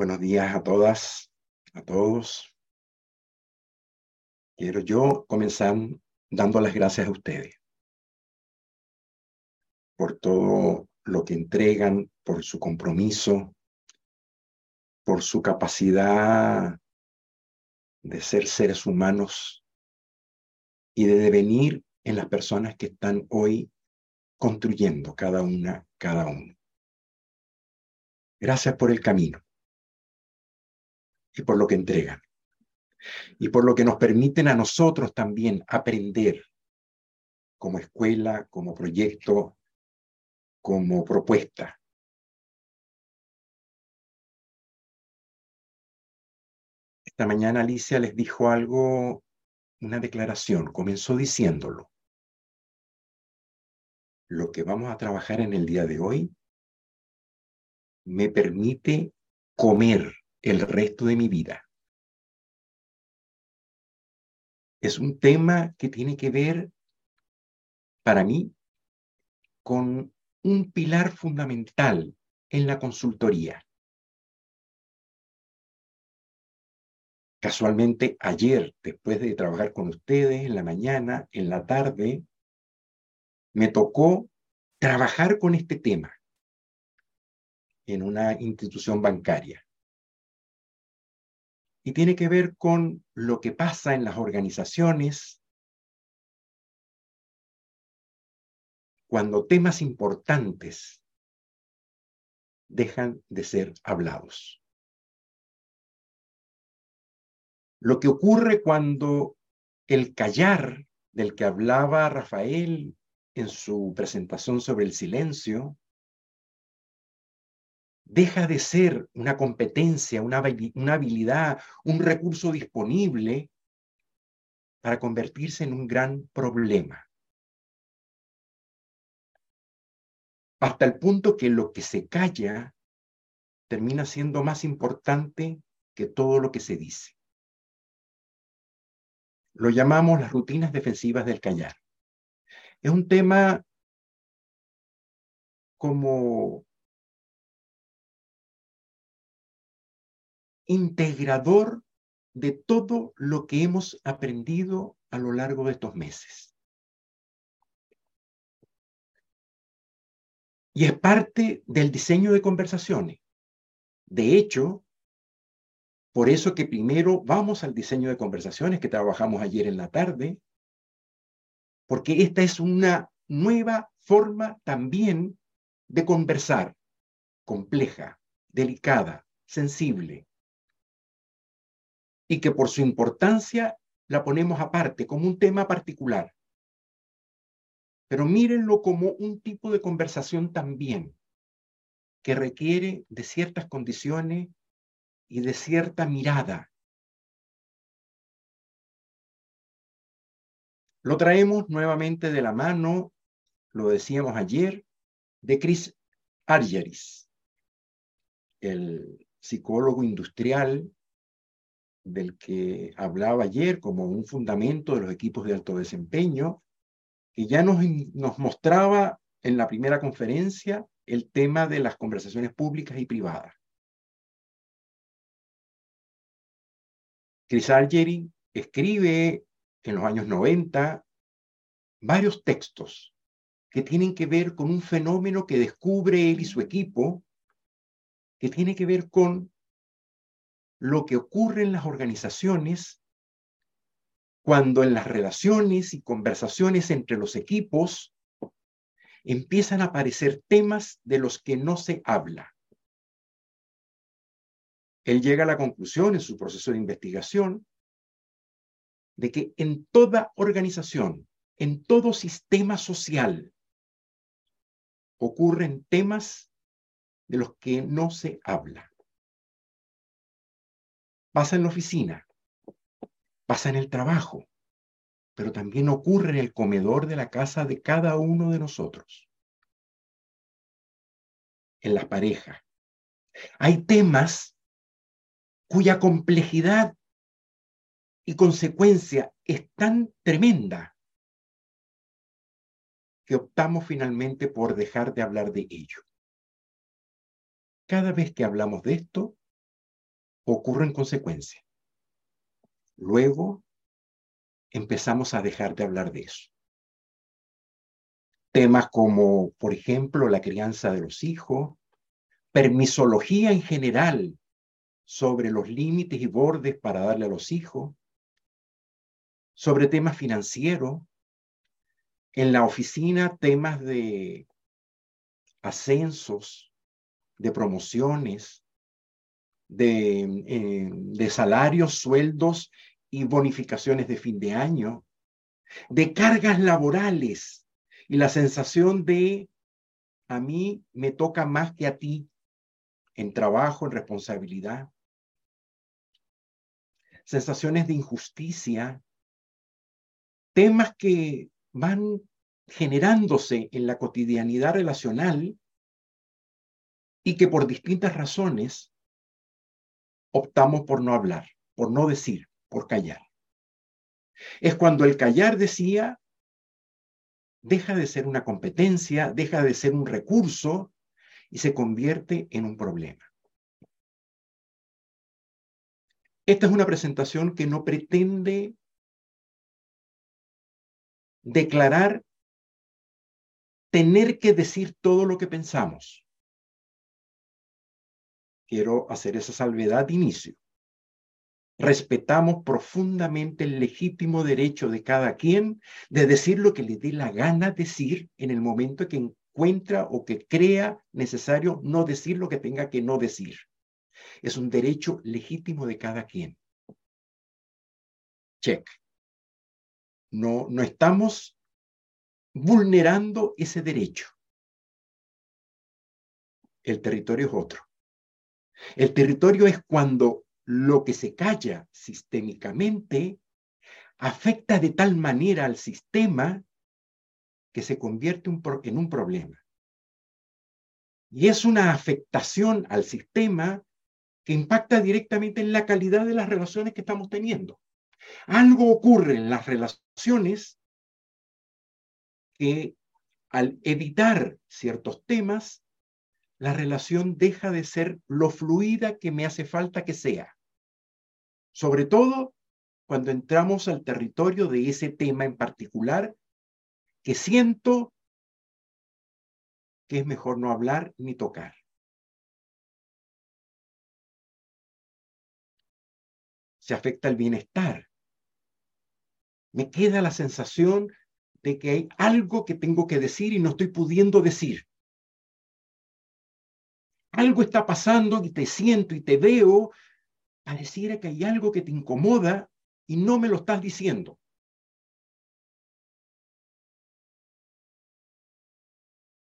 Buenos días a todas, a todos. Quiero yo comenzar dando las gracias a ustedes por todo lo que entregan, por su compromiso, por su capacidad de ser seres humanos y de devenir en las personas que están hoy construyendo cada una, cada uno. Gracias por el camino y por lo que entregan y por lo que nos permiten a nosotros también aprender como escuela, como proyecto, como propuesta. Esta mañana Alicia les dijo algo, una declaración, comenzó diciéndolo. Lo que vamos a trabajar en el día de hoy me permite comer el resto de mi vida. Es un tema que tiene que ver, para mí, con un pilar fundamental en la consultoría. Casualmente, ayer, después de trabajar con ustedes, en la mañana, en la tarde, me tocó trabajar con este tema en una institución bancaria. Y tiene que ver con lo que pasa en las organizaciones cuando temas importantes dejan de ser hablados. Lo que ocurre cuando el callar del que hablaba Rafael en su presentación sobre el silencio deja de ser una competencia, una, habilidad, un recurso disponible para convertirse en un gran problema. Hasta el punto que lo que se calla termina siendo más importante que todo lo que se dice. Lo llamamos las rutinas defensivas del callar. Es un tema como integrador de todo lo que hemos aprendido a lo largo de estos meses. Y es parte del diseño de conversaciones. De hecho, por eso que primero vamos al diseño de conversaciones que trabajamos ayer en la tarde, porque esta es una nueva forma también de conversar, compleja, delicada, sensible, y que por su importancia la ponemos aparte, como un tema particular. Pero mírenlo como un tipo de conversación también, que requiere de ciertas condiciones y de cierta mirada. Lo traemos nuevamente de la mano, lo decíamos ayer, de Chris Argeris, el psicólogo industrial del que hablaba ayer como un fundamento de los equipos de alto desempeño, que ya nos, nos mostraba en la primera conferencia el tema de las conversaciones públicas y privadas. Chris Algeri escribe en los años 90 varios textos que tienen que ver con un fenómeno que descubre él y su equipo, que tiene que ver con lo que ocurre en las organizaciones cuando en las relaciones y conversaciones entre los equipos empiezan a aparecer temas de los que no se habla. Él llega a la conclusión en su proceso de investigación de que en toda organización, en todo sistema social, ocurren temas de los que no se habla. Pasa en la oficina, pasa en el trabajo, pero también ocurre en el comedor de la casa de cada uno de nosotros. En la pareja. Hay temas cuya complejidad y consecuencia es tan tremenda que optamos finalmente por dejar de hablar de ello. Cada vez que hablamos de esto, ocurre en consecuencia. Luego empezamos a dejar de hablar de eso. Temas como, por ejemplo, la crianza de los hijos, permisología en general sobre los límites y bordes para darle a los hijos, sobre temas financieros, en la oficina temas de ascensos, de promociones, de, eh, de salarios, sueldos y bonificaciones de fin de año, de cargas laborales y la sensación de a mí me toca más que a ti en trabajo, en responsabilidad. Sensaciones de injusticia, temas que van generándose en la cotidianidad relacional y que por distintas razones optamos por no hablar, por no decir, por callar. Es cuando el callar decía, deja de ser una competencia, deja de ser un recurso y se convierte en un problema. Esta es una presentación que no pretende declarar tener que decir todo lo que pensamos. Quiero hacer esa salvedad de inicio. Respetamos profundamente el legítimo derecho de cada quien de decir lo que le dé la gana decir en el momento que encuentra o que crea necesario no decir lo que tenga que no decir. Es un derecho legítimo de cada quien. Check. No, no estamos vulnerando ese derecho. El territorio es otro. El territorio es cuando lo que se calla sistémicamente afecta de tal manera al sistema que se convierte en un problema. Y es una afectación al sistema que impacta directamente en la calidad de las relaciones que estamos teniendo. Algo ocurre en las relaciones que al evitar ciertos temas, la relación deja de ser lo fluida que me hace falta que sea. Sobre todo cuando entramos al territorio de ese tema en particular que siento que es mejor no hablar ni tocar. Se afecta el bienestar. Me queda la sensación de que hay algo que tengo que decir y no estoy pudiendo decir. Algo está pasando y te siento y te veo, pareciera que hay algo que te incomoda y no me lo estás diciendo.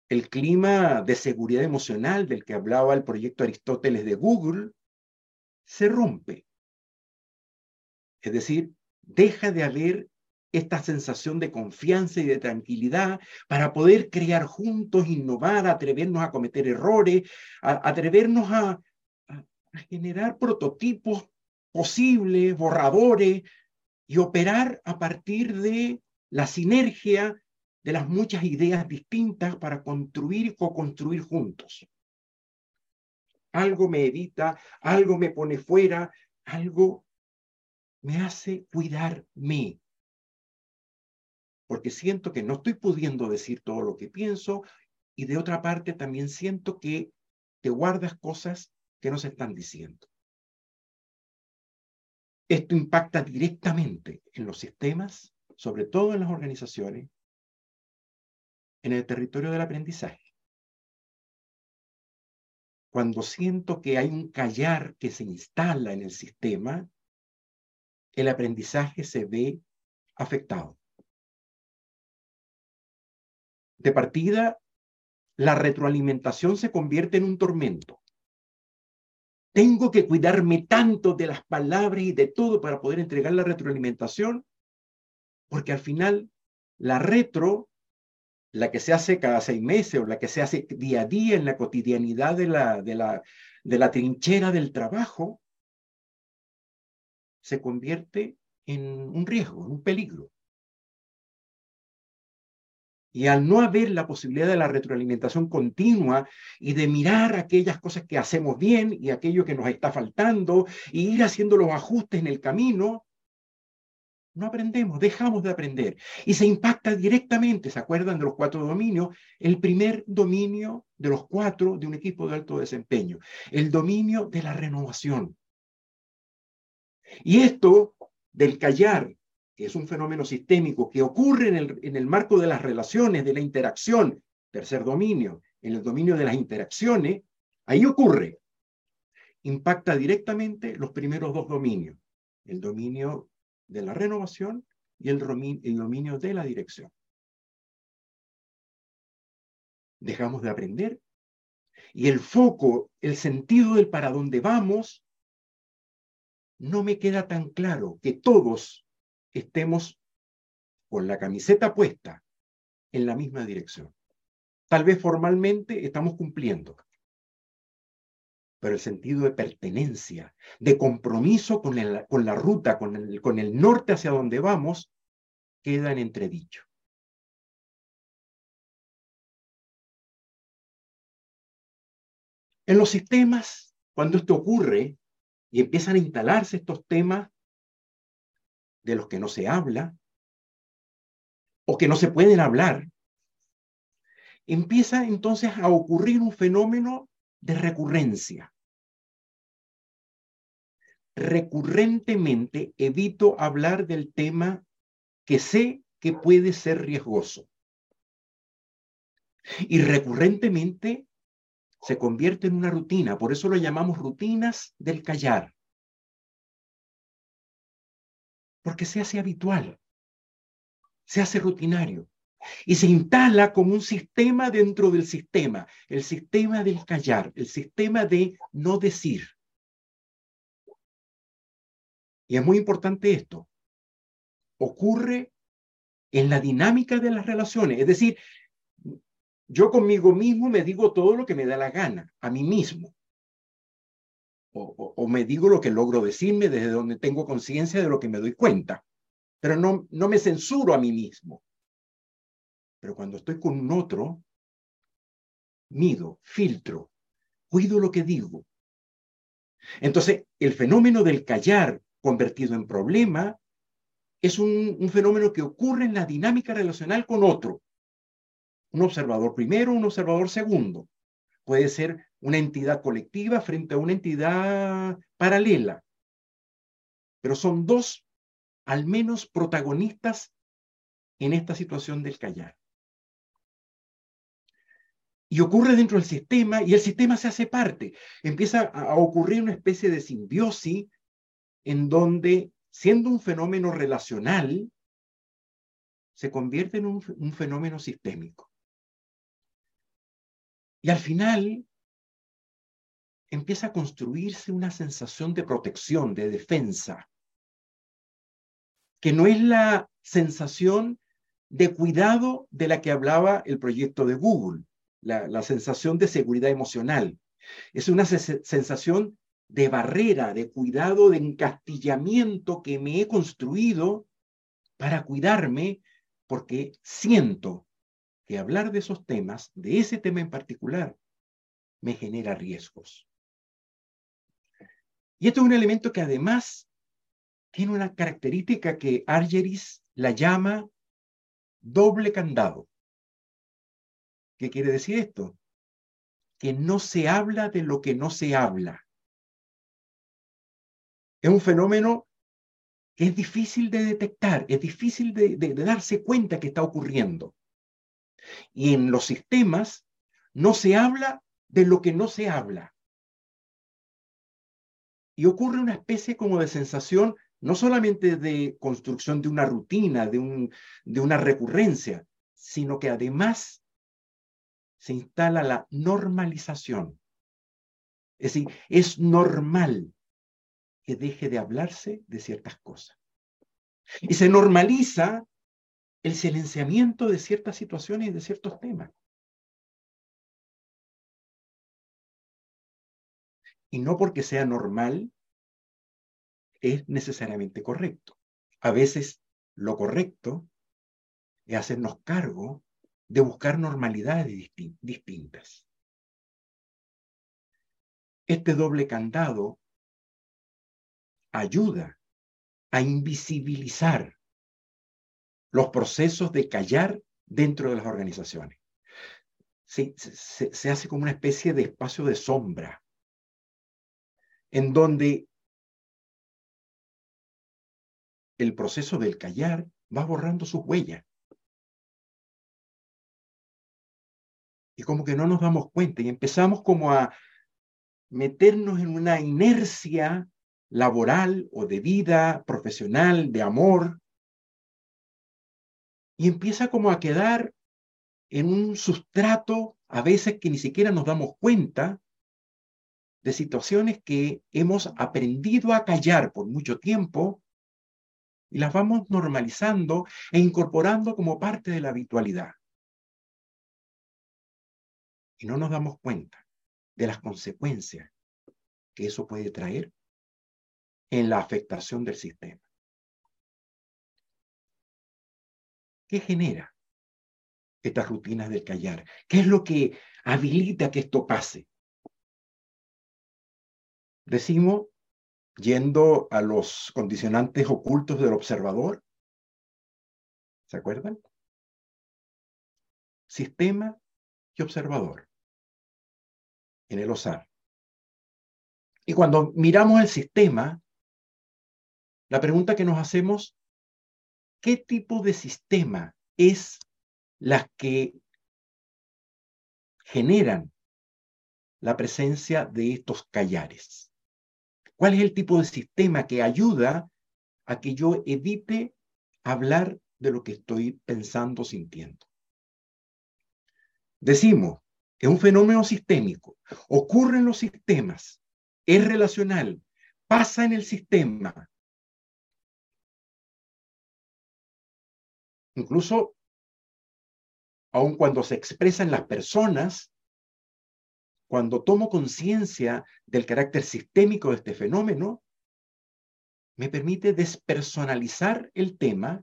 El clima de seguridad emocional del que hablaba el proyecto Aristóteles de Google se rompe. Es decir, deja de haber esta sensación de confianza y de tranquilidad para poder crear juntos, innovar, atrevernos a cometer errores, atrevernos a, a generar prototipos posibles, borradores y operar a partir de la sinergia de las muchas ideas distintas para construir y co-construir juntos. Algo me evita, algo me pone fuera, algo me hace cuidarme, porque siento que no estoy pudiendo decir todo lo que pienso y de otra parte también siento que te guardas cosas que no se están diciendo. Esto impacta directamente en los sistemas, sobre todo en las organizaciones, en el territorio del aprendizaje. Cuando siento que hay un callar que se instala en el sistema, el aprendizaje se ve afectado de partida, la retroalimentación se convierte en un tormento. Tengo que cuidarme tanto de las palabras y de todo para poder entregar la retroalimentación, porque al final la retro, la que se hace cada seis meses o la que se hace día a día en la cotidianidad de la, de la, de la trinchera del trabajo, se convierte en un riesgo, en un peligro. Y al no haber la posibilidad de la retroalimentación continua y de mirar aquellas cosas que hacemos bien y aquello que nos está faltando y ir haciendo los ajustes en el camino, no aprendemos, dejamos de aprender. Y se impacta directamente, ¿se acuerdan de los cuatro dominios? El primer dominio de los cuatro de un equipo de alto desempeño, el dominio de la renovación. Y esto del callar, que es un fenómeno sistémico que ocurre en el, en el marco de las relaciones, de la interacción, tercer dominio, en el dominio de las interacciones, ahí ocurre. Impacta directamente los primeros dos dominios, el dominio de la renovación y el, el dominio de la dirección. Dejamos de aprender y el foco, el sentido del para dónde vamos, no me queda tan claro que todos estemos con la camiseta puesta en la misma dirección. Tal vez formalmente estamos cumpliendo, pero el sentido de pertenencia, de compromiso con, con la ruta, con el, con el norte hacia donde vamos, queda en entredicho. En los sistemas, cuando esto ocurre y empiezan a instalarse estos temas de los que no se habla o que no se pueden hablar, empieza entonces a ocurrir un fenómeno de recurrencia. Recurrentemente evito hablar del tema que sé que puede ser riesgoso. Y recurrentemente se convierte en una rutina, por eso lo llamamos rutinas del callar. Porque se hace habitual, se hace rutinario y se instala como un sistema dentro del sistema, el sistema del callar, el sistema de no decir. Y es muy importante esto. Ocurre en la dinámica de las relaciones, es decir, yo conmigo mismo me digo todo lo que me da la gana, a mí mismo. O, me digo lo que logro decirme desde donde tengo conciencia de lo que me doy cuenta, pero no, no me censuro a mí mismo. Pero cuando estoy con un otro, mido, filtro, cuido lo que digo. Entonces, el fenómeno del callar convertido en problema es un, un, fenómeno que ocurre en la dinámica relacional con otro. Un observador primero, un observador segundo. Puede ser una entidad colectiva frente a una entidad paralela. Pero son dos, al menos, protagonistas en esta situación del callar y ocurre dentro del sistema y el sistema se hace parte. Empieza a ocurrir una especie de simbiosis en donde, siendo un fenómeno relacional, se convierte en un, un fenómeno sistémico. Y al final empieza a construirse una sensación de protección, de defensa, que no es la sensación de cuidado de la que hablaba el proyecto de Google la, sensación de seguridad emocional. Es una sensación de barrera, de cuidado, de encastillamiento que me he construido para cuidarme porque siento que hablar de esos temas, de ese tema en particular, me genera riesgos. Y esto es un elemento que además tiene una característica que Argeris la llama doble candado. ¿Qué quiere decir esto? Que no se habla de lo que no se habla. Es un fenómeno que es difícil de detectar, es difícil de, darse cuenta que está ocurriendo. Y en los sistemas no se habla de lo que no se habla. Y ocurre una especie como de sensación, no solamente de construcción de una rutina, de, un, de una recurrencia, sino que además se instala la normalización. Es decir, es normal que deje de hablarse de ciertas cosas. Y se normaliza el silenciamiento de ciertas situaciones y de ciertos temas. Y no porque sea normal es necesariamente correcto. A veces lo correcto es hacernos cargo de buscar normalidades distintas. Este doble candado ayuda a invisibilizar los procesos de callar dentro de las organizaciones. Se, hace como una especie de espacio de sombra, en donde el proceso del callar va borrando sus huellas. Y como que no nos damos cuenta y empezamos como a meternos en una inercia laboral o de vida profesional, de amor, y empieza como a quedar en un sustrato, a veces que ni siquiera nos damos cuenta, de situaciones que hemos aprendido a callar por mucho tiempo y las vamos normalizando e incorporando como parte de la habitualidad. Y no nos damos cuenta de las consecuencias que eso puede traer en la afectación del sistema. ¿Qué genera estas rutinas del callar? ¿Qué es lo que habilita que esto pase? Decimos, yendo a los condicionantes ocultos del observador, ¿se acuerdan? Sistema y observador en el OSAR. Y cuando miramos el sistema, la pregunta que nos hacemos, ¿qué tipo de sistema es la que generan la presencia de estos callares? ¿Cuál es el tipo de sistema que ayuda a que yo evite hablar de lo que estoy pensando, sintiendo? Decimos, es un fenómeno sistémico, ocurre en los sistemas, es relacional, pasa en el sistema. Incluso, aun cuando se expresa en las personas, cuando tomo conciencia del carácter sistémico de este fenómeno, me permite despersonalizar el tema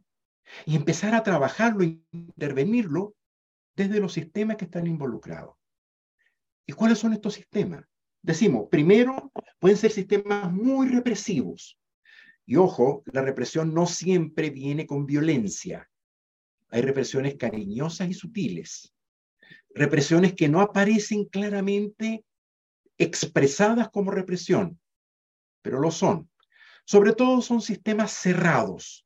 y empezar a trabajarlo, intervenirlo desde los sistemas que están involucrados. ¿Y cuáles son estos sistemas? Decimos, primero, pueden ser sistemas muy represivos. Y ojo, la represión no siempre viene con violencia. Hay represiones cariñosas y sutiles. Represiones que no aparecen claramente expresadas como represión, pero lo son. Sobre todo son sistemas cerrados,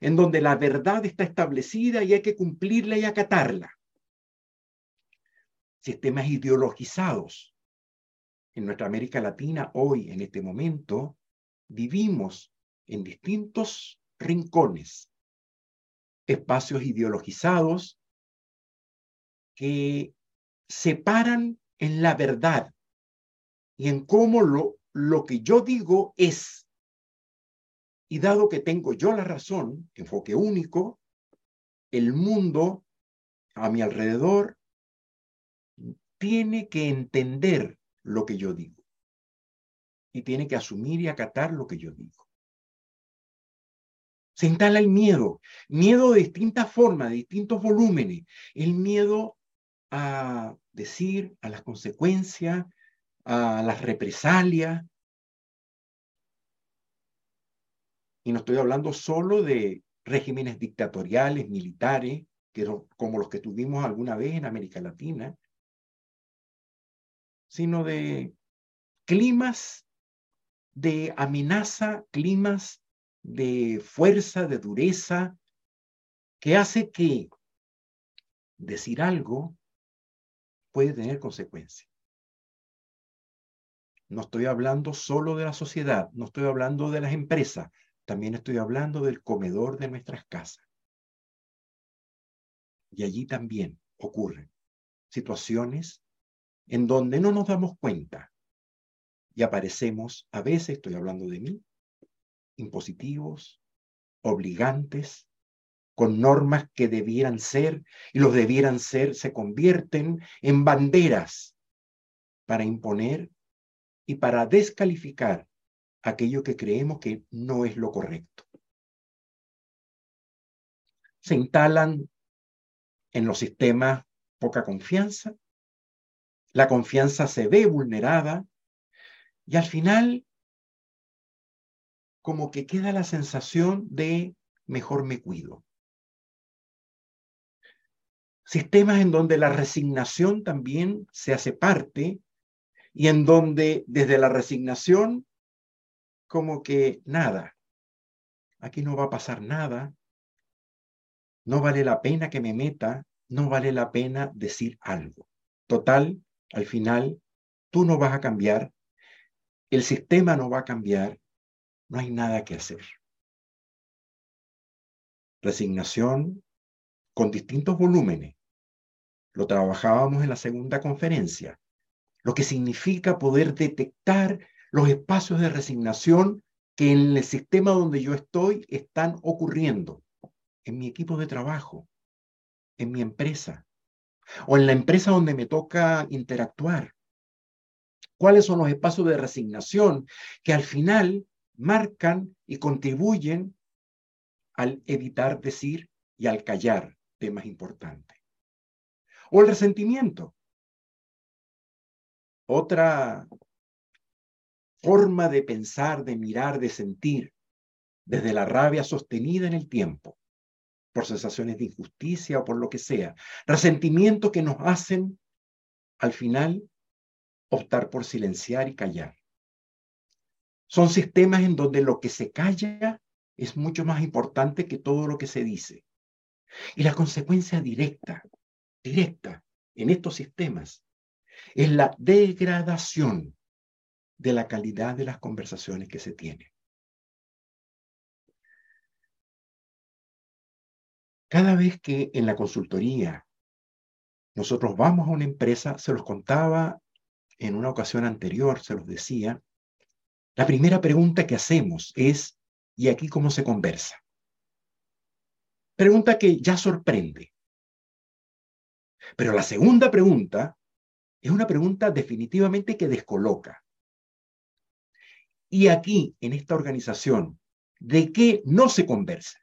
en donde la verdad está establecida y hay que cumplirla y acatarla sistemas ideologizados. En nuestra América Latina, hoy, en este momento, vivimos en distintos rincones, espacios ideologizados que separan en la verdad y en cómo lo, lo que yo digo es. Y dado que tengo yo la razón, enfoque único, el mundo a mi alrededor tiene que entender lo que yo digo y tiene que asumir y acatar lo que yo digo. Se instala el miedo, miedo de distintas formas, de distintos volúmenes, el miedo a decir, a las consecuencias, a las represalias. Y no estoy hablando solo de regímenes dictatoriales, militares, que como los que tuvimos alguna vez en América Latina, sino de climas de amenaza, climas de fuerza, de dureza, que hace que decir algo puede tener consecuencias. No estoy hablando solo de la sociedad, no estoy hablando de las empresas, también estoy hablando del comedor de nuestras casas. Y allí también ocurren situaciones en donde no nos damos cuenta y aparecemos, a veces estoy hablando de mí, impositivos, obligantes, con normas que debieran ser y los debieran ser se convierten en banderas para imponer y para descalificar aquello que creemos que no es lo correcto. Se instalan en los sistemas poca confianza, la confianza se ve vulnerada y al final como que queda la sensación de mejor me cuido. Sistemas en donde la resignación también se hace parte y en donde desde la resignación como que nada, aquí no va a pasar nada, no vale la pena que me meta, no vale la pena decir algo. Total, al final, tú no vas a cambiar, el sistema no va a cambiar, no hay nada que hacer. Resignación con distintos volúmenes. Lo trabajábamos en la segunda conferencia, lo que significa poder detectar los espacios de resignación que en el sistema donde yo estoy están ocurriendo, en mi equipo de trabajo, en mi empresa, o en la empresa donde me toca interactuar. ¿Cuáles son los espacios de resignación que al final marcan y contribuyen al evitar decir y al callar temas importantes? O el resentimiento. Otra forma de pensar, de mirar, de sentir, desde la rabia sostenida en el tiempo, por sensaciones de injusticia o por lo que sea. Resentimientos que nos hacen, al final, optar por silenciar y callar. Son sistemas en donde lo que se calla es mucho más importante que todo lo que se dice. Y la consecuencia directa, directa en estos sistemas es la degradación de la calidad de las conversaciones que se tienen. Cada vez que en la consultoría nosotros vamos a una empresa, se los contaba en una ocasión anterior, se los decía, la primera pregunta que hacemos es, ¿y aquí cómo se conversa? Pregunta que ya sorprende. Pero la segunda pregunta es una pregunta definitivamente que descoloca. Y aquí, en esta organización, ¿de qué no se conversa?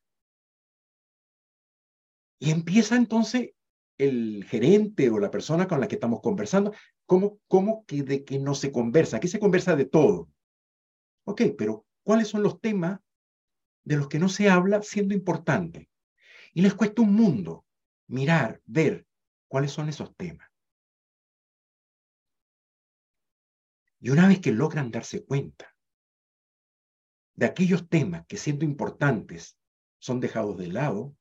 Y empieza entonces el gerente o la persona con la que estamos conversando, ¿cómo, cómo que de qué no se conversa? Aquí se conversa de todo. Ok, pero ¿cuáles son los temas de los que no se habla siendo importante? Y les cuesta un mundo mirar, ver cuáles son esos temas. Y una vez que logran darse cuenta de aquellos temas que siendo importantes son dejados de lado,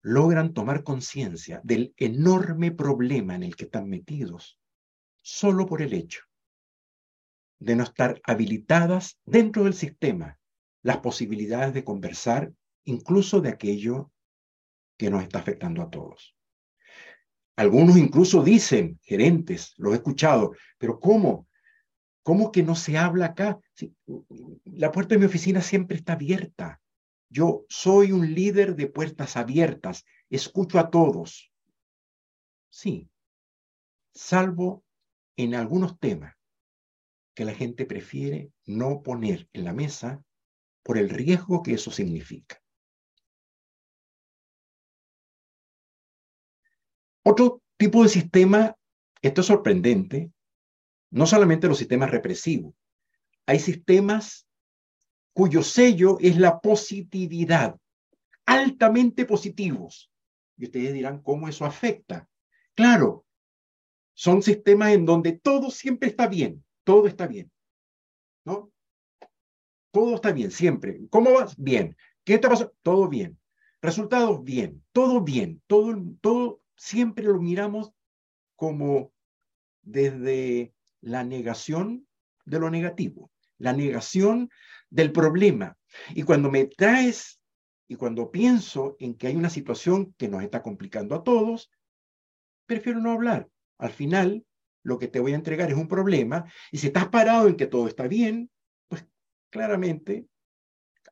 logran tomar conciencia del enorme problema en el que están metidos solo por el hecho de no estar habilitadas dentro del sistema las posibilidades de conversar incluso de aquello que nos está afectando a todos. Algunos incluso dicen, gerentes, lo he escuchado, pero ¿cómo? ¿Cómo que no se habla acá? la puerta de mi oficina siempre está abierta. Yo soy un líder de puertas abiertas. Escucho a todos. Sí, salvo en algunos temas que la gente prefiere no poner en la mesa por el riesgo que eso significa. Otro tipo de sistema, esto es sorprendente, no solamente los sistemas represivos, hay sistemas cuyo sello es la positividad, altamente positivos. Y ustedes dirán, ¿cómo eso afecta? Claro, son sistemas en donde todo siempre está bien, todo está bien, ¿no? Todo está bien, siempre. ¿Cómo vas? Bien. ¿Qué te pasa? Todo bien. Resultados, bien. Todo bien. Todo, todo siempre lo miramos como desde la negación de lo negativo, la negación del problema. Y cuando me traes y cuando pienso en que hay una situación que nos está complicando a todos, prefiero no hablar. Al final, lo que te voy a entregar es un problema y si estás parado en que todo está bien, pues claramente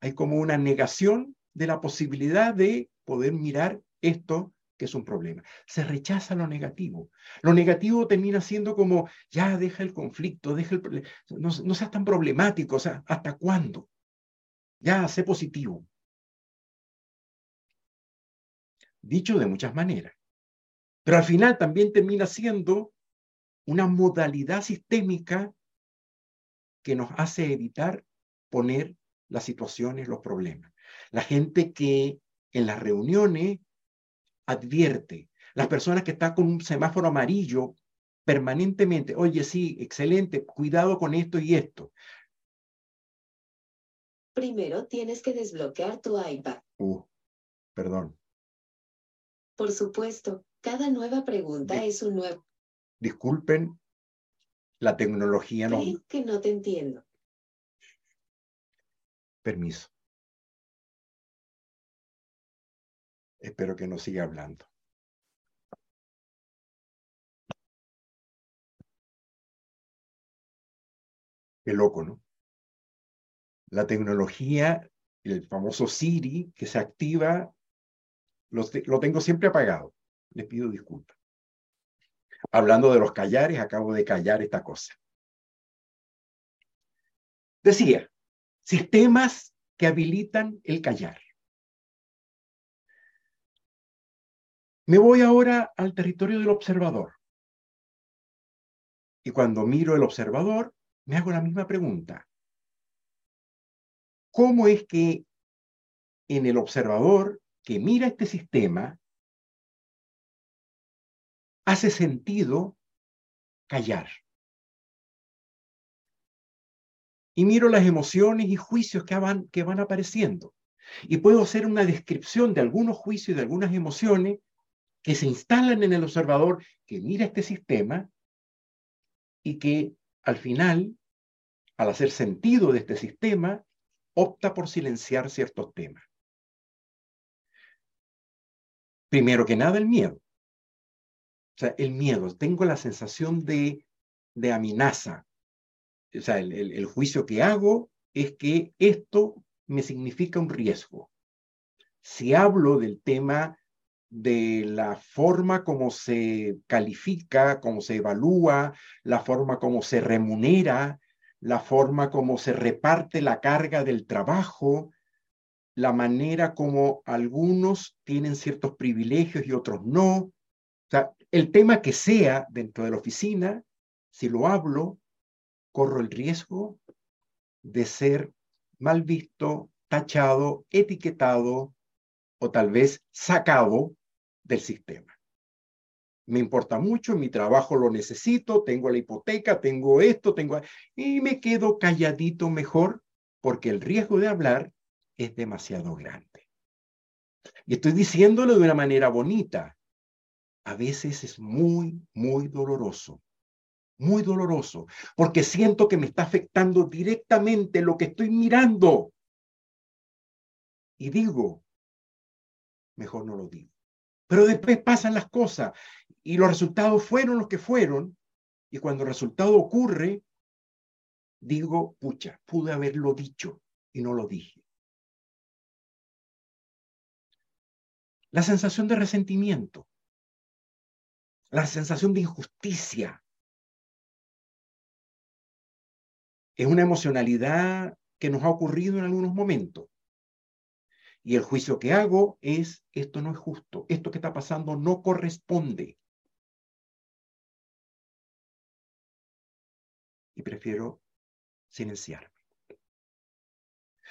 hay como una negación de la posibilidad de poder mirar esto que es un problema. Se rechaza lo negativo. Lo negativo termina siendo como, ya deja el conflicto, deja el no, no seas tan problemático, o sea, ¿hasta cuándo? Ya, sé positivo. dicho de muchas maneras. Pero al final también termina siendo una modalidad sistémica que nos hace evitar poner las situaciones, los problemas. La gente que en las reuniones advierte, las personas que están con un semáforo amarillo permanentemente, oye, sí, excelente, cuidado con esto y esto. Primero tienes que desbloquear tu iPad. Uh, perdón. Por supuesto, cada nueva pregunta es un nuevo. Disculpen, la tecnología no. Que no te entiendo. Permiso. Espero que no siga hablando. Qué loco, ¿no? La tecnología, el famoso Siri que se activa, lo, lo tengo siempre apagado. Les pido disculpas. Hablando de los callares, acabo de callar esta cosa. Decía, sistemas que habilitan el callar. Me voy ahora al territorio del observador. Y cuando miro el observador, me hago la misma pregunta. ¿Cómo es que en el observador que mira este sistema hace sentido callar? Y miro las emociones y juicios que van, que van apareciendo. Y puedo hacer una descripción de algunos juicios y de algunas emociones que se instalan en el observador que mira este sistema y que al final, al hacer sentido de este sistema, opta por silenciar ciertos temas. Primero que nada, el miedo. O sea, el miedo. Tengo la sensación de, de amenaza. O sea, el, el juicio que hago es que esto me significa un riesgo. Si hablo del tema de la forma como se califica, como se evalúa, la forma como se remunera, la forma como se reparte la carga del trabajo, la manera como algunos tienen ciertos privilegios y otros no. O sea, el tema que sea dentro de la oficina, si lo hablo, corro el riesgo de ser mal visto, tachado, etiquetado o tal vez sacado del sistema. Me importa mucho, mi trabajo lo necesito, tengo la hipoteca, tengo esto, tengo... Y me quedo calladito mejor porque el riesgo de hablar es demasiado grande. Y estoy diciéndolo de una manera bonita. A veces es muy, muy doloroso. Muy doloroso, porque siento que me está afectando directamente lo que estoy mirando. Y digo, mejor no lo digo. Pero después pasan las cosas y los resultados fueron los que fueron. Y cuando el resultado ocurre, digo, pucha, pude haberlo dicho y no lo dije. La sensación de resentimiento, la sensación de injusticia, es una emocionalidad que nos ha ocurrido en algunos momentos. Y el juicio que hago es, esto no es justo, esto que está pasando no corresponde. Y prefiero silenciarme.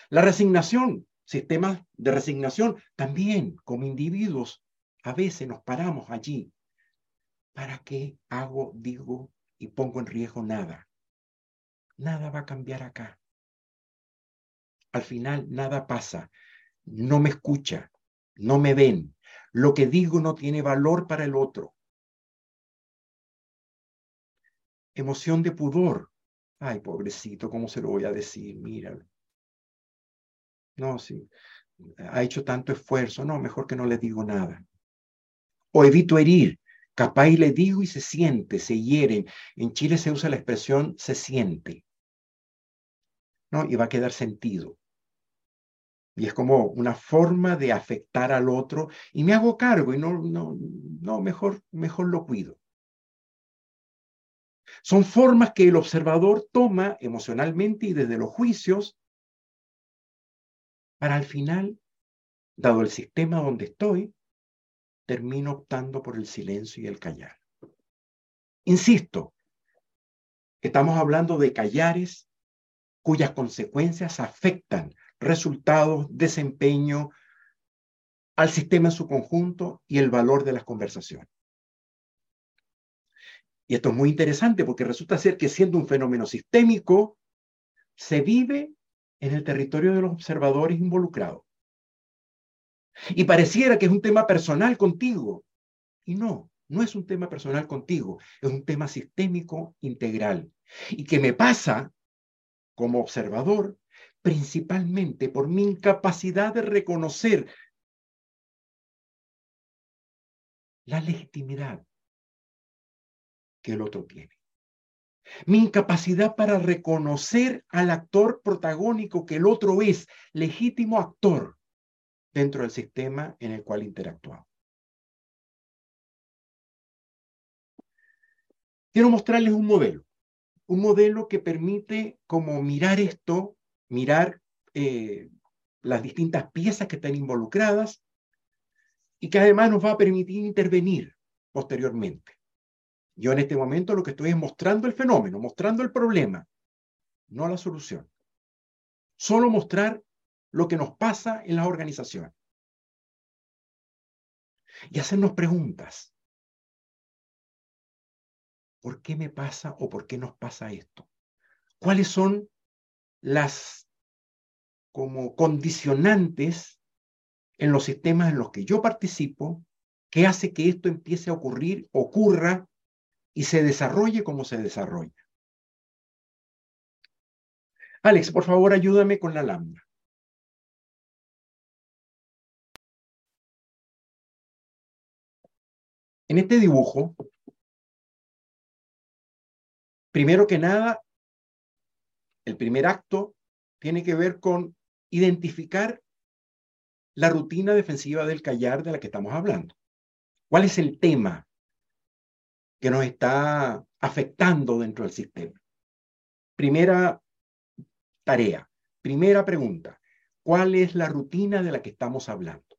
La resignación, sistemas de resignación, también como individuos, a veces nos paramos allí. ¿Para qué hago, digo y pongo en riesgo nada? Nada va a cambiar acá. Al final, nada pasa no me escucha, no me ven. Lo que digo no tiene valor para el otro. Emoción de pudor. Ay, pobrecito, ¿cómo se lo voy a decir? Míralo. No, sí. Ha hecho tanto esfuerzo. No, mejor que no le digo nada. O evito herir. Capaz y le digo y se siente, se hieren. En Chile se usa la expresión se siente. ¿No? Y va a quedar sentido. Y es como una forma de afectar al otro y me hago cargo y no, no, no, mejor, mejor lo cuido. Son formas que el observador toma emocionalmente y desde los juicios para al final, dado el sistema donde estoy, termino optando por el silencio y el callar. Insisto, estamos hablando de callares cuyas consecuencias afectan resultados, desempeño, al sistema en su conjunto y el valor de las conversaciones. Y esto es muy interesante porque resulta ser que siendo un fenómeno sistémico, se vive en el territorio de los observadores involucrados. Y pareciera que es un tema personal contigo. Y no, no es un tema personal contigo, es un tema sistémico integral. Y que me pasa como observador principalmente por mi incapacidad de reconocer la legitimidad que el otro tiene. Mi incapacidad para reconocer al actor protagónico que el otro es, legítimo actor dentro del sistema en el cual interactuamos. Quiero mostrarles un modelo, un modelo que permite como mirar esto, mirar eh, las distintas piezas que están involucradas y que además nos va a permitir intervenir posteriormente. Yo en este momento lo que estoy es mostrando el fenómeno, mostrando el problema, no la solución. Solo mostrar lo que nos pasa en las organizaciones. Y hacernos preguntas. ¿Por qué me pasa o por qué nos pasa esto? ¿Cuáles son las como condicionantes en los sistemas en los que yo participo que hace que esto empiece a ocurrir, ocurra y se desarrolle como se desarrolla. Alex, por favor, ayúdame con la lambda. En este dibujo, primero que nada, el primer acto tiene que ver con identificar la rutina defensiva del callar de la que estamos hablando. ¿Cuál es el tema que nos está afectando dentro del sistema? Primera tarea, primera pregunta. ¿Cuál es la rutina de la que estamos hablando?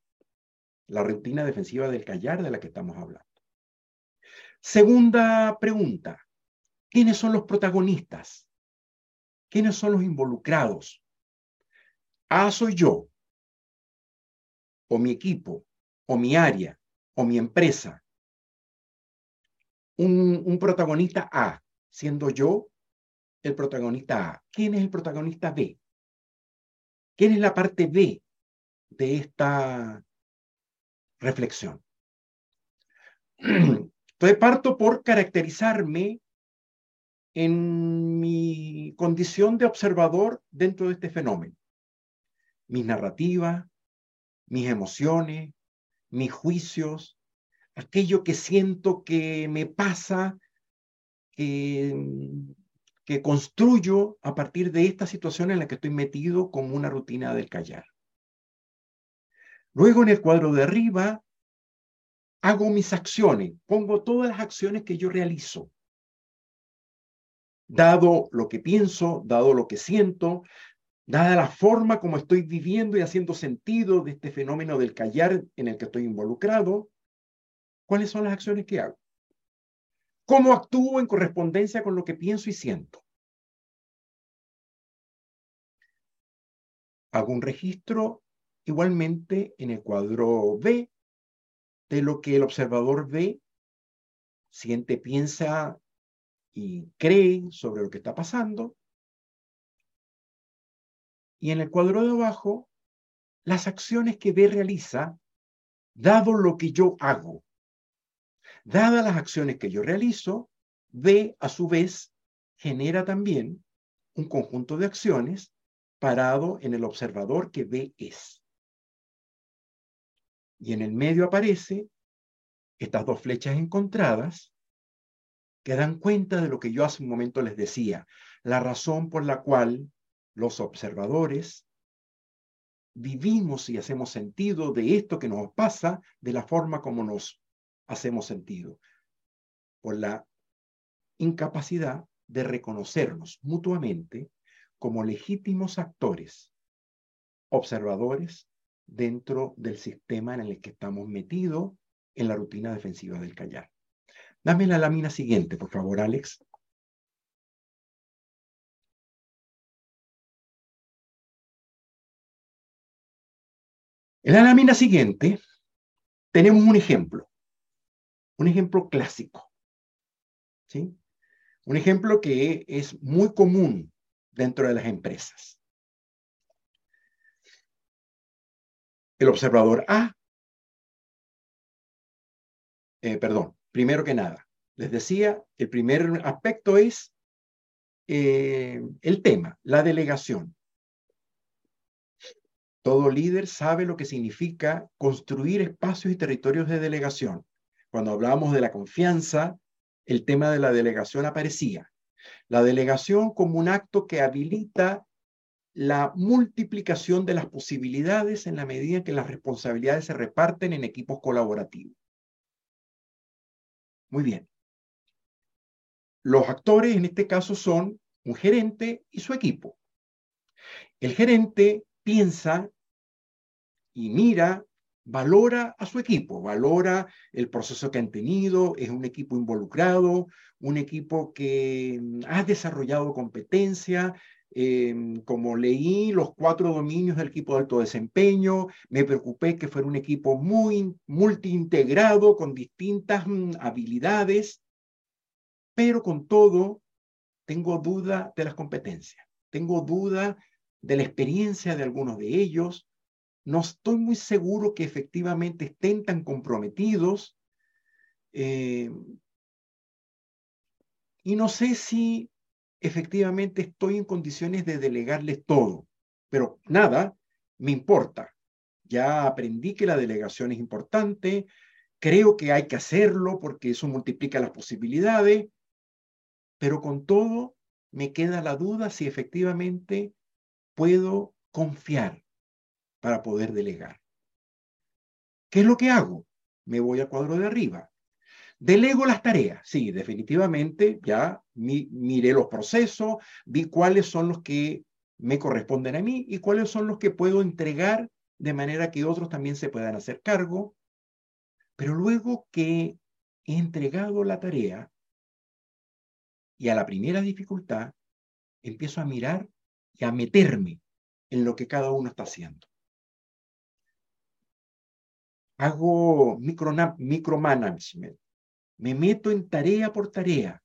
La rutina defensiva del callar de la que estamos hablando. Segunda pregunta. ¿Quiénes son los protagonistas? ¿Quiénes son los involucrados? Ah, soy yo, o mi equipo, o mi área, o mi empresa, un, protagonista A, siendo yo el protagonista A. ¿Quién es el protagonista B? ¿Quién es la parte B de esta reflexión? Entonces parto por caracterizarme en mi condición de observador dentro de este fenómeno. Mis narrativas, mis emociones, mis juicios, aquello que siento que me pasa, que, que construyo a partir de esta situación en la que estoy metido como una rutina del callar. Luego en el cuadro de arriba hago mis acciones, pongo todas las acciones que yo realizo. Dado lo que pienso, dado lo que siento, dada la forma como estoy viviendo y haciendo sentido de este fenómeno del callar en el que estoy involucrado, ¿cuáles son las acciones que hago? ¿Cómo actúo en correspondencia con lo que pienso y siento? Hago un registro igualmente en el cuadro B de lo que el observador ve, siente, piensa y cree sobre lo que está pasando y en el cuadro de abajo las acciones que B realiza dado lo que yo hago. Dadas las acciones que yo realizo, B a su vez genera también un conjunto de acciones parado en el observador que B es. Y en el medio aparece estas dos flechas encontradas que dan cuenta de lo que yo hace un momento les decía, la razón por la cual los observadores, vivimos y hacemos sentido de esto que nos pasa de la forma como nos hacemos sentido, por la incapacidad de reconocernos mutuamente como legítimos actores, observadores dentro del sistema en el que estamos metidos en la rutina defensiva del callar. Dame la lámina siguiente, por favor, Alex. En la lámina siguiente tenemos un ejemplo, un ejemplo clásico. ¿sí? Un ejemplo que es muy común dentro de las empresas. El observador A, eh, perdón, primero que nada, les decía, el primer aspecto es eh, el tema, la delegación. Todo líder sabe lo que significa construir espacios y territorios de delegación. Cuando hablábamos de la confianza, el tema de la delegación aparecía. La delegación como un acto que habilita la multiplicación de las posibilidades en la medida en que las responsabilidades se reparten en equipos colaborativos. Muy bien. Los actores en este caso son un gerente y su equipo. El gerente piensa y mira, valora a su equipo, valora el proceso que han tenido, es un equipo involucrado, un equipo que mm, ha desarrollado competencia. Em, como leí los cuatro dominios del equipo de alto desempeño, me preocupé que fuera un equipo muy multiintegrado, con distintas mm, habilidades, pero con todo, tengo duda de las competencias, tengo duda de la experiencia de algunos de ellos, no estoy muy seguro que efectivamente estén tan comprometidos. Eh, y no sé si efectivamente estoy en condiciones de delegarles todo. Pero nada, me importa. Ya aprendí que la delegación es importante. Creo que hay que hacerlo porque eso multiplica las posibilidades. Pero con todo, me queda la duda si efectivamente puedo confiar para poder delegar. ¿Qué es lo que hago? Me voy al cuadro de arriba. Delego las tareas. Sí, definitivamente ya miré los procesos, vi cuáles son los que me corresponden a mí y cuáles son los que puedo entregar de manera que otros también se puedan hacer cargo. Pero luego que he entregado la tarea y a la primera dificultad, empiezo a mirar y a meterme en lo que cada uno está haciendo hago micro, micromanagement, me meto en tarea por tarea,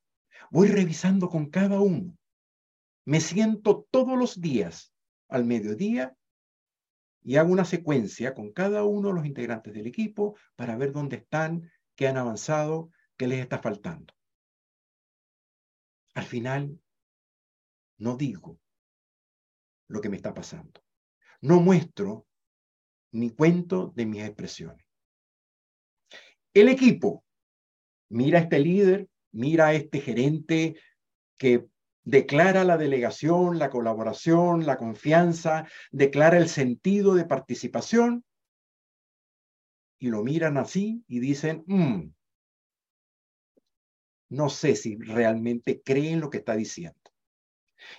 voy revisando con cada uno, me siento todos los días al mediodía y hago una secuencia con cada uno de los integrantes del equipo para ver dónde están, qué han avanzado, qué les está faltando. Al final, no digo lo que me está pasando. No muestro ni cuento de mis expresiones. El equipo mira a este líder, mira a este gerente que declara la delegación, la colaboración, la confianza, declara el sentido de participación y lo miran así y dicen, mm, no sé si realmente creen lo que está diciendo.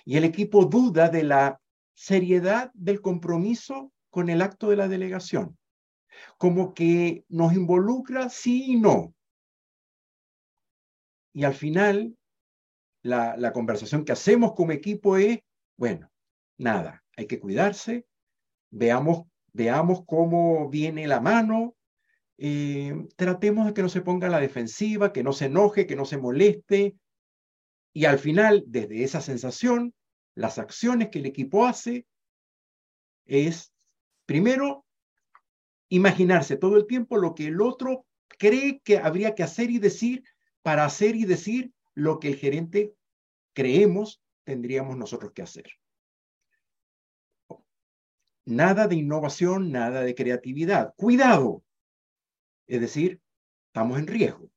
Y el equipo duda de la seriedad del compromiso con el acto de la delegación, como que nos involucra sí y no. Y al final, la, conversación que hacemos como equipo es, bueno, nada, hay que cuidarse, veamos, veamos cómo viene la mano, eh, tratemos de que no se ponga la defensiva, que no se enoje, que no se moleste. Y al final, desde esa sensación, las acciones que el equipo hace es Primero, imaginarse todo el tiempo lo que el otro cree que habría que hacer y decir para hacer y decir lo que el gerente creemos tendríamos nosotros que hacer. Nada de innovación, nada de creatividad. Cuidado. Es decir, estamos en riesgo.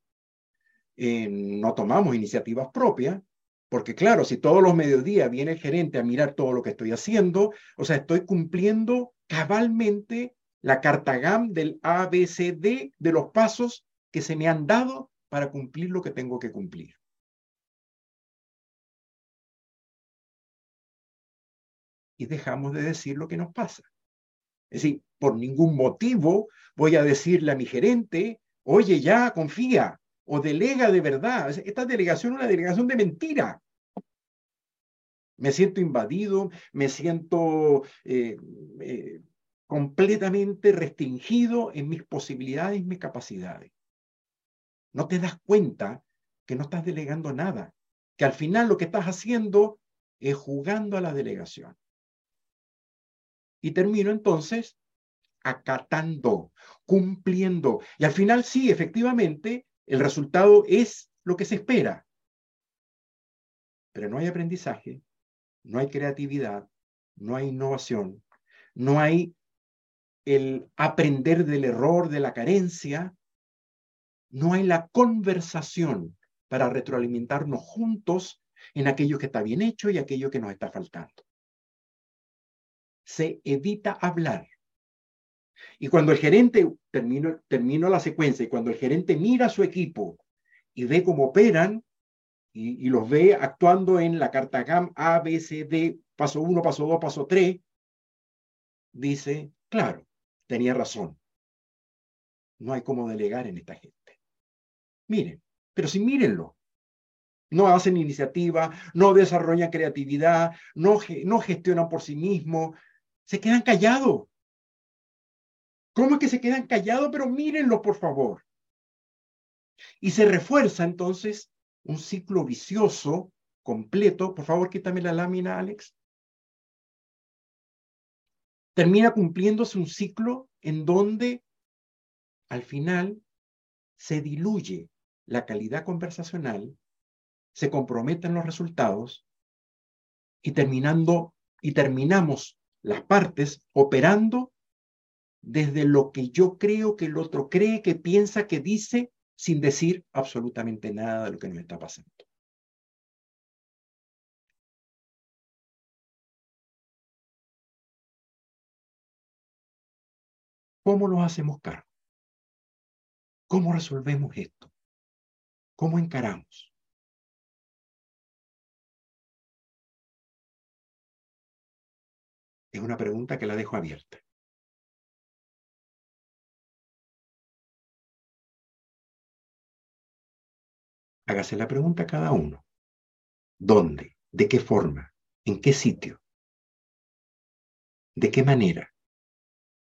Eh, no tomamos iniciativas propias, porque claro, si todos los mediodías viene el gerente a mirar todo lo que estoy haciendo, o sea, estoy cumpliendo cabalmente la carta GAM del ABCD de los pasos que se me han dado para cumplir lo que tengo que cumplir. Y dejamos de decir lo que nos pasa. Es decir, por ningún motivo voy a decirle a mi gerente Oye, ya, confía o delega de verdad. Esta delegación es una delegación de mentira. Me siento invadido, me siento eh, eh, completamente restringido en mis posibilidades y mis capacidades. No te das cuenta que no estás delegando nada, que al final lo que estás haciendo es jugando a la delegación. Y termino entonces acatando, cumpliendo. Y al final sí, efectivamente, el resultado es lo que se espera. Pero no hay aprendizaje, no hay creatividad, no hay innovación, no hay el aprender del error, de la carencia, no hay la conversación para retroalimentarnos juntos en aquello que está bien hecho y aquello que nos está faltando. Se evita hablar. Y cuando el gerente, termino, termino la secuencia, y cuando el gerente mira a su equipo y ve cómo operan y, los ve actuando en la carta GAM A, B, C, D, paso 1, paso 2, paso 3, dice, claro, tenía razón. No hay cómo delegar en esta gente. Miren, pero sí mírenlo. No hacen iniciativa, no desarrollan creatividad, no, no gestionan por sí mismos, se quedan callados. ¿Cómo es que se quedan callados? Pero mírenlo, por favor. Y se refuerza entonces un ciclo vicioso completo. Por favor, quítame la lámina, Alex. Termina cumpliéndose un ciclo en donde al final se diluye la calidad conversacional, se comprometen los resultados y terminando y terminamos las partes operando desde lo que yo creo que el otro cree, que piensa, que dice, sin decir absolutamente nada de lo que nos está pasando. ¿Cómo nos hacemos cargo? ¿Cómo resolvemos esto? ¿Cómo encaramos? Es una pregunta que la dejo abierta. Hágase la pregunta a cada uno. ¿Dónde? ¿De qué forma? ¿En qué sitio? ¿De qué manera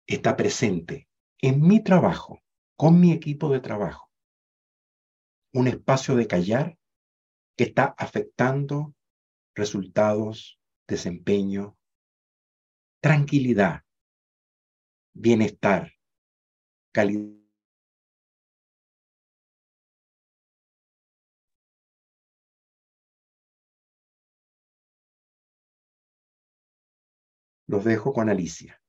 está presente en mi trabajo, con mi equipo de trabajo? Un espacio de callar que está afectando resultados, desempeño, tranquilidad, bienestar, calidad Los dejo con Alicia.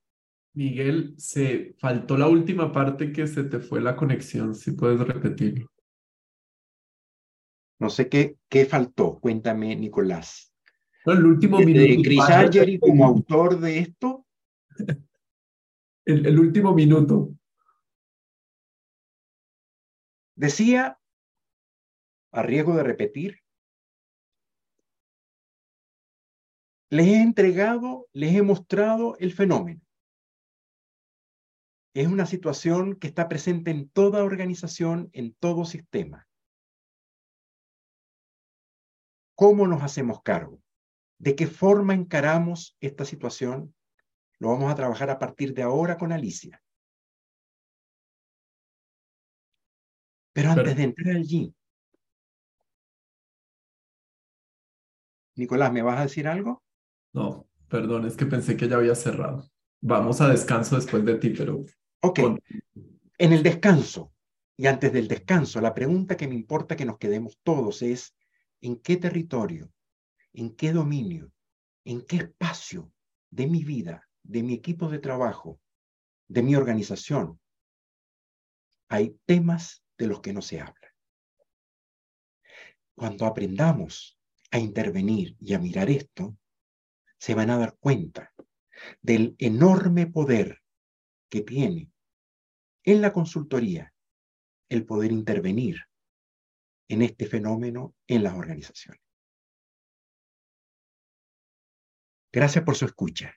Miguel, se faltó la última parte que se te fue la conexión, si puedes repetirlo. No sé qué, qué faltó, cuéntame, Nicolás. el último de, minuto. Chris como autor de esto. El, el último minuto. Decía, a riesgo de repetir, Les he entregado, les he mostrado el fenómeno. Es una situación que está presente en toda organización, en todo sistema. ¿Cómo nos hacemos cargo? ¿De qué forma encaramos esta situación? Lo vamos a trabajar a partir de ahora con Alicia. Pero antes de entrar allí, Nicolás, ¿me vas a decir algo? No, perdón, es que pensé que ya había cerrado. Vamos a descanso después de ti, pero... Ok, en el descanso, y antes del descanso, la pregunta que me importa que nos quedemos todos es, ¿en qué territorio, en qué dominio, en qué espacio de mi vida, de mi equipo de trabajo, de mi organización, hay temas de los que no se habla? Cuando aprendamos a intervenir y a mirar esto, se van a dar cuenta del enorme poder que tiene en la consultoría el poder intervenir en este fenómeno en las organizaciones. Gracias por su escucha.